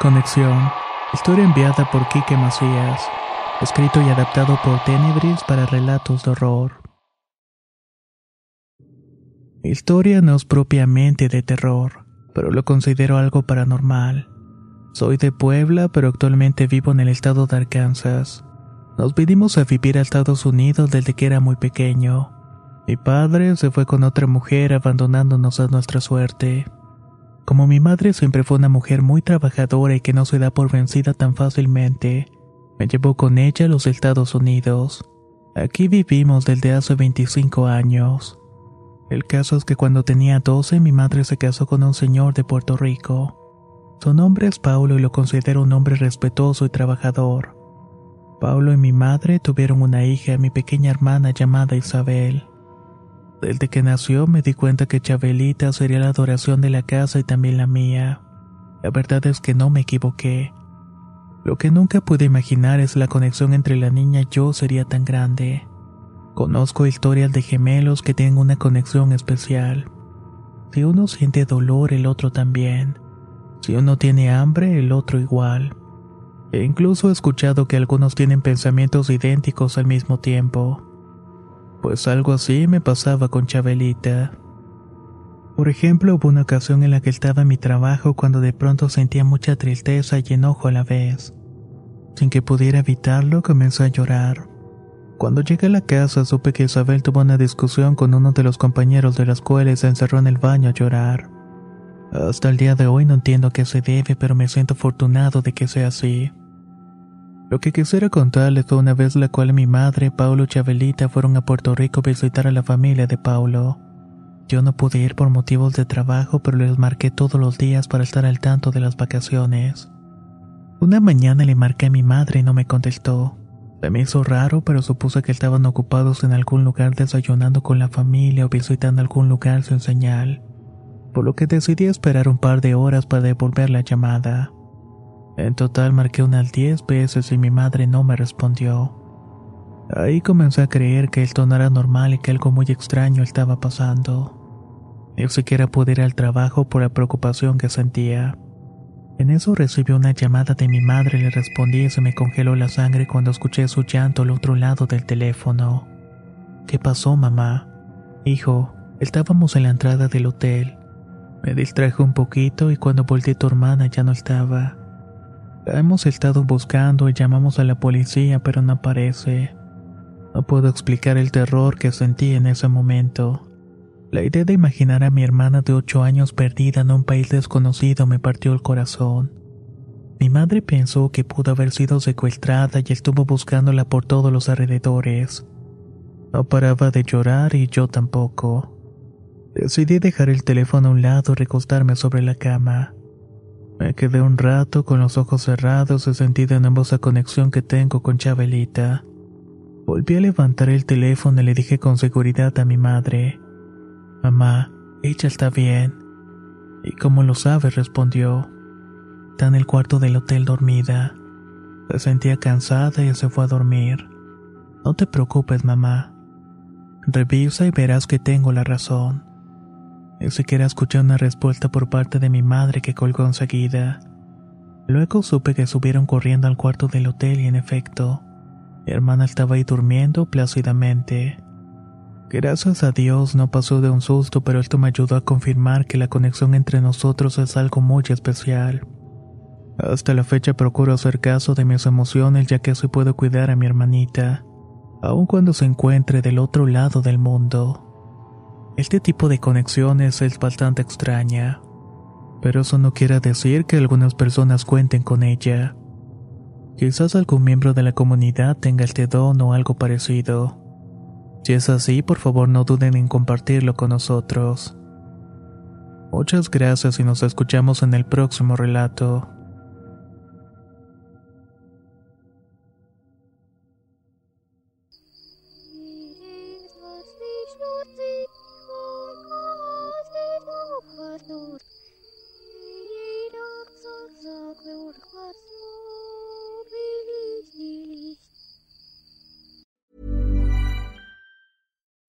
Conexión. Historia enviada por Quique Macías. Escrito y adaptado por Tenebris para relatos de horror. Historia no es propiamente de terror, pero lo considero algo paranormal. Soy de Puebla, pero actualmente vivo en el estado de Arkansas. Nos vinimos a vivir a Estados Unidos desde que era muy pequeño. Mi padre se fue con otra mujer abandonándonos a nuestra suerte. Como mi madre siempre fue una mujer muy trabajadora y que no se da por vencida tan fácilmente, me llevó con ella a los Estados Unidos. Aquí vivimos desde hace 25 años. El caso es que cuando tenía 12 mi madre se casó con un señor de Puerto Rico. Su nombre es Paulo y lo considero un hombre respetuoso y trabajador. Paulo y mi madre tuvieron una hija, mi pequeña hermana llamada Isabel. Desde que nació me di cuenta que Chabelita sería la adoración de la casa y también la mía. La verdad es que no me equivoqué. Lo que nunca pude imaginar es la conexión entre la niña y yo sería tan grande. Conozco historias de gemelos que tienen una conexión especial. Si uno siente dolor, el otro también. Si uno tiene hambre, el otro igual. E incluso he escuchado que algunos tienen pensamientos idénticos al mismo tiempo. Pues algo así me pasaba con Chabelita. Por ejemplo, hubo una ocasión en la que estaba en mi trabajo cuando de pronto sentía mucha tristeza y enojo a la vez. Sin que pudiera evitarlo, comencé a llorar. Cuando llegué a la casa supe que Isabel tuvo una discusión con uno de los compañeros de la escuela y se encerró en el baño a llorar. Hasta el día de hoy no entiendo qué se debe, pero me siento afortunado de que sea así. Lo que quisiera contarles fue una vez la cual mi madre, Paulo y Chabelita fueron a Puerto Rico a visitar a la familia de Paulo. Yo no pude ir por motivos de trabajo, pero les marqué todos los días para estar al tanto de las vacaciones. Una mañana le marqué a mi madre y no me contestó. Se me hizo raro, pero supuse que estaban ocupados en algún lugar desayunando con la familia o visitando algún lugar sin señal, por lo que decidí esperar un par de horas para devolver la llamada. En total marqué unas 10 veces y mi madre no me respondió. Ahí comencé a creer que esto no era normal y que algo muy extraño estaba pasando. Ni siquiera pude ir al trabajo por la preocupación que sentía. En eso recibí una llamada de mi madre le respondí y se me congeló la sangre cuando escuché su llanto al otro lado del teléfono. ¿Qué pasó, mamá? Hijo, estábamos en la entrada del hotel. Me distraje un poquito y cuando volteé tu hermana ya no estaba. Hemos estado buscando y llamamos a la policía, pero no aparece. No puedo explicar el terror que sentí en ese momento. La idea de imaginar a mi hermana de ocho años perdida en un país desconocido me partió el corazón. Mi madre pensó que pudo haber sido secuestrada y estuvo buscándola por todos los alrededores. No paraba de llorar y yo tampoco. Decidí dejar el teléfono a un lado y recostarme sobre la cama. Quedé un rato con los ojos cerrados y sentí de nuevo esa conexión que tengo con Chabelita. Volví a levantar el teléfono y le dije con seguridad a mi madre, Mamá, ella está bien. ¿Y cómo lo sabes? respondió. Está en el cuarto del hotel dormida. Se sentía cansada y se fue a dormir. No te preocupes, mamá. Revisa y verás que tengo la razón. Siquiera escuché una respuesta por parte de mi madre que colgó enseguida. Luego supe que subieron corriendo al cuarto del hotel y en efecto, mi hermana estaba ahí durmiendo plácidamente. Gracias a Dios no pasó de un susto, pero esto me ayudó a confirmar que la conexión entre nosotros es algo muy especial. Hasta la fecha procuro hacer caso de mis emociones ya que así puedo cuidar a mi hermanita. aun cuando se encuentre del otro lado del mundo. Este tipo de conexiones es bastante extraña, pero eso no quiere decir que algunas personas cuenten con ella. Quizás algún miembro de la comunidad tenga este don o algo parecido. Si es así, por favor no duden en compartirlo con nosotros. Muchas gracias y nos escuchamos en el próximo relato.